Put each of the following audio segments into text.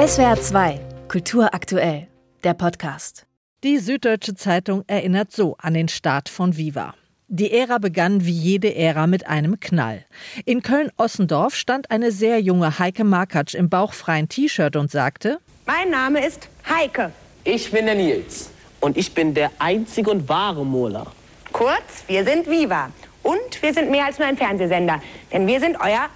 SWR 2, Kultur aktuell, der Podcast. Die Süddeutsche Zeitung erinnert so an den Start von Viva. Die Ära begann wie jede Ära mit einem Knall. In Köln-Ossendorf stand eine sehr junge Heike Markatsch im bauchfreien T-Shirt und sagte: Mein Name ist Heike. Ich bin der Nils und ich bin der einzige und wahre Mola. Kurz, wir sind Viva. Und wir sind mehr als nur ein Fernsehsender. Denn wir sind euer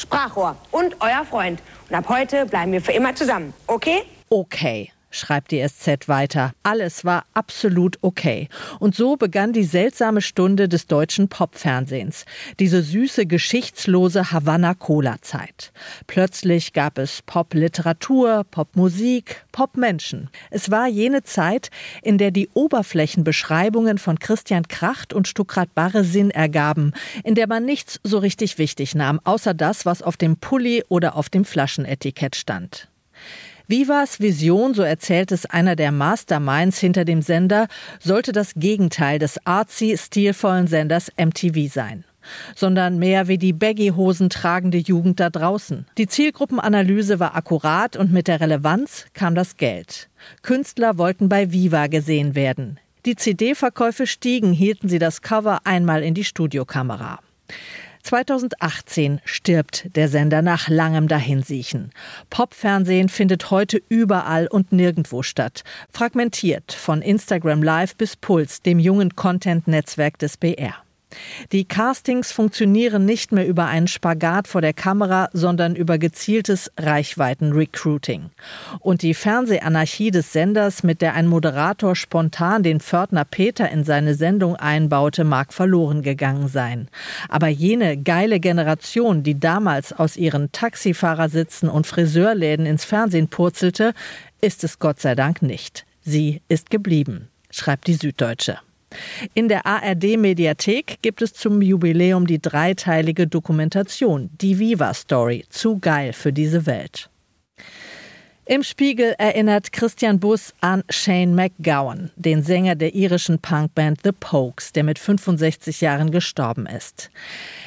Sprachrohr und euer Freund. Und ab heute bleiben wir für immer zusammen. Okay? Okay schreibt die SZ weiter. Alles war absolut okay. Und so begann die seltsame Stunde des deutschen Popfernsehens. Diese süße, geschichtslose Havanna-Cola-Zeit. Plötzlich gab es Popliteratur, Popmusik, Popmenschen. Es war jene Zeit, in der die Oberflächenbeschreibungen von Christian Kracht und Stuckrad Barre Sinn ergaben, in der man nichts so richtig wichtig nahm, außer das, was auf dem Pulli oder auf dem Flaschenetikett stand. Vivas Vision, so erzählt es einer der Masterminds hinter dem Sender, sollte das Gegenteil des artsy, stilvollen Senders MTV sein sondern mehr wie die Baggy-Hosen tragende Jugend da draußen. Die Zielgruppenanalyse war akkurat und mit der Relevanz kam das Geld. Künstler wollten bei Viva gesehen werden. Die CD-Verkäufe stiegen, hielten sie das Cover einmal in die Studiokamera. 2018 stirbt der Sender nach langem Dahinsiechen. Popfernsehen findet heute überall und nirgendwo statt. Fragmentiert von Instagram Live bis Puls, dem jungen Content-Netzwerk des BR. Die Castings funktionieren nicht mehr über einen Spagat vor der Kamera, sondern über gezieltes Reichweiten-Recruiting. Und die Fernsehanarchie des Senders, mit der ein Moderator spontan den Pförtner Peter in seine Sendung einbaute, mag verloren gegangen sein. Aber jene geile Generation, die damals aus ihren Taxifahrer-Sitzen und Friseurläden ins Fernsehen purzelte, ist es Gott sei Dank nicht. Sie ist geblieben, schreibt die Süddeutsche. In der ARD-Mediathek gibt es zum Jubiläum die dreiteilige Dokumentation Die Viva Story. Zu geil für diese Welt. Im Spiegel erinnert Christian Bus an Shane McGowan, den Sänger der irischen Punkband The Pokes, der mit 65 Jahren gestorben ist.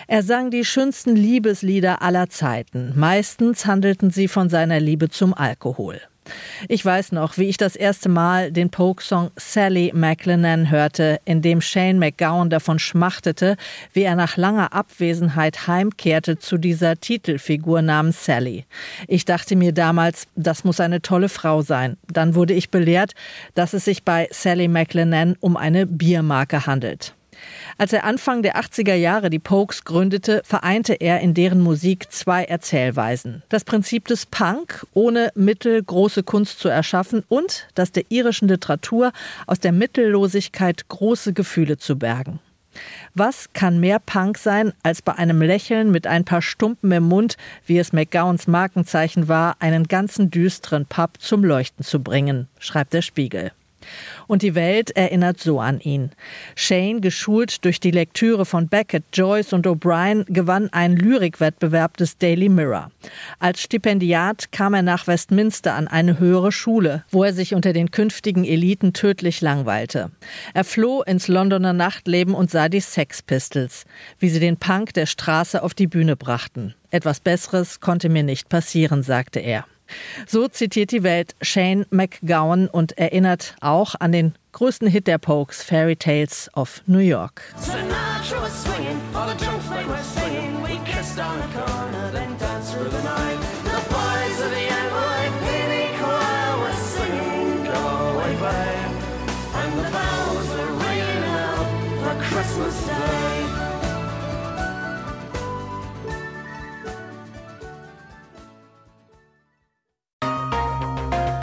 Er sang die schönsten Liebeslieder aller Zeiten. Meistens handelten sie von seiner Liebe zum Alkohol. Ich weiß noch, wie ich das erste Mal den Poke-Song Sally McLennan hörte, in dem Shane McGowan davon schmachtete, wie er nach langer Abwesenheit heimkehrte zu dieser Titelfigur namens Sally. Ich dachte mir damals, das muss eine tolle Frau sein. Dann wurde ich belehrt, dass es sich bei Sally McLennan um eine Biermarke handelt. Als er Anfang der 80er Jahre die Pokes gründete, vereinte er in deren Musik zwei Erzählweisen. Das Prinzip des Punk, ohne Mittel große Kunst zu erschaffen und das der irischen Literatur aus der Mittellosigkeit große Gefühle zu bergen. Was kann mehr Punk sein, als bei einem Lächeln mit ein paar Stumpen im Mund, wie es McGowans Markenzeichen war, einen ganzen düsteren Pub zum Leuchten zu bringen, schreibt der Spiegel. Und die Welt erinnert so an ihn. Shane, geschult durch die Lektüre von Beckett, Joyce und O'Brien, gewann einen Lyrikwettbewerb des Daily Mirror. Als Stipendiat kam er nach Westminster an eine höhere Schule, wo er sich unter den künftigen Eliten tödlich langweilte. Er floh ins Londoner Nachtleben und sah die Sex Pistols, wie sie den Punk der Straße auf die Bühne brachten. Etwas Besseres konnte mir nicht passieren, sagte er. So zitiert die Welt Shane McGowan und erinnert auch an den größten Hit der Pokes, Fairy Tales of New York. Christmas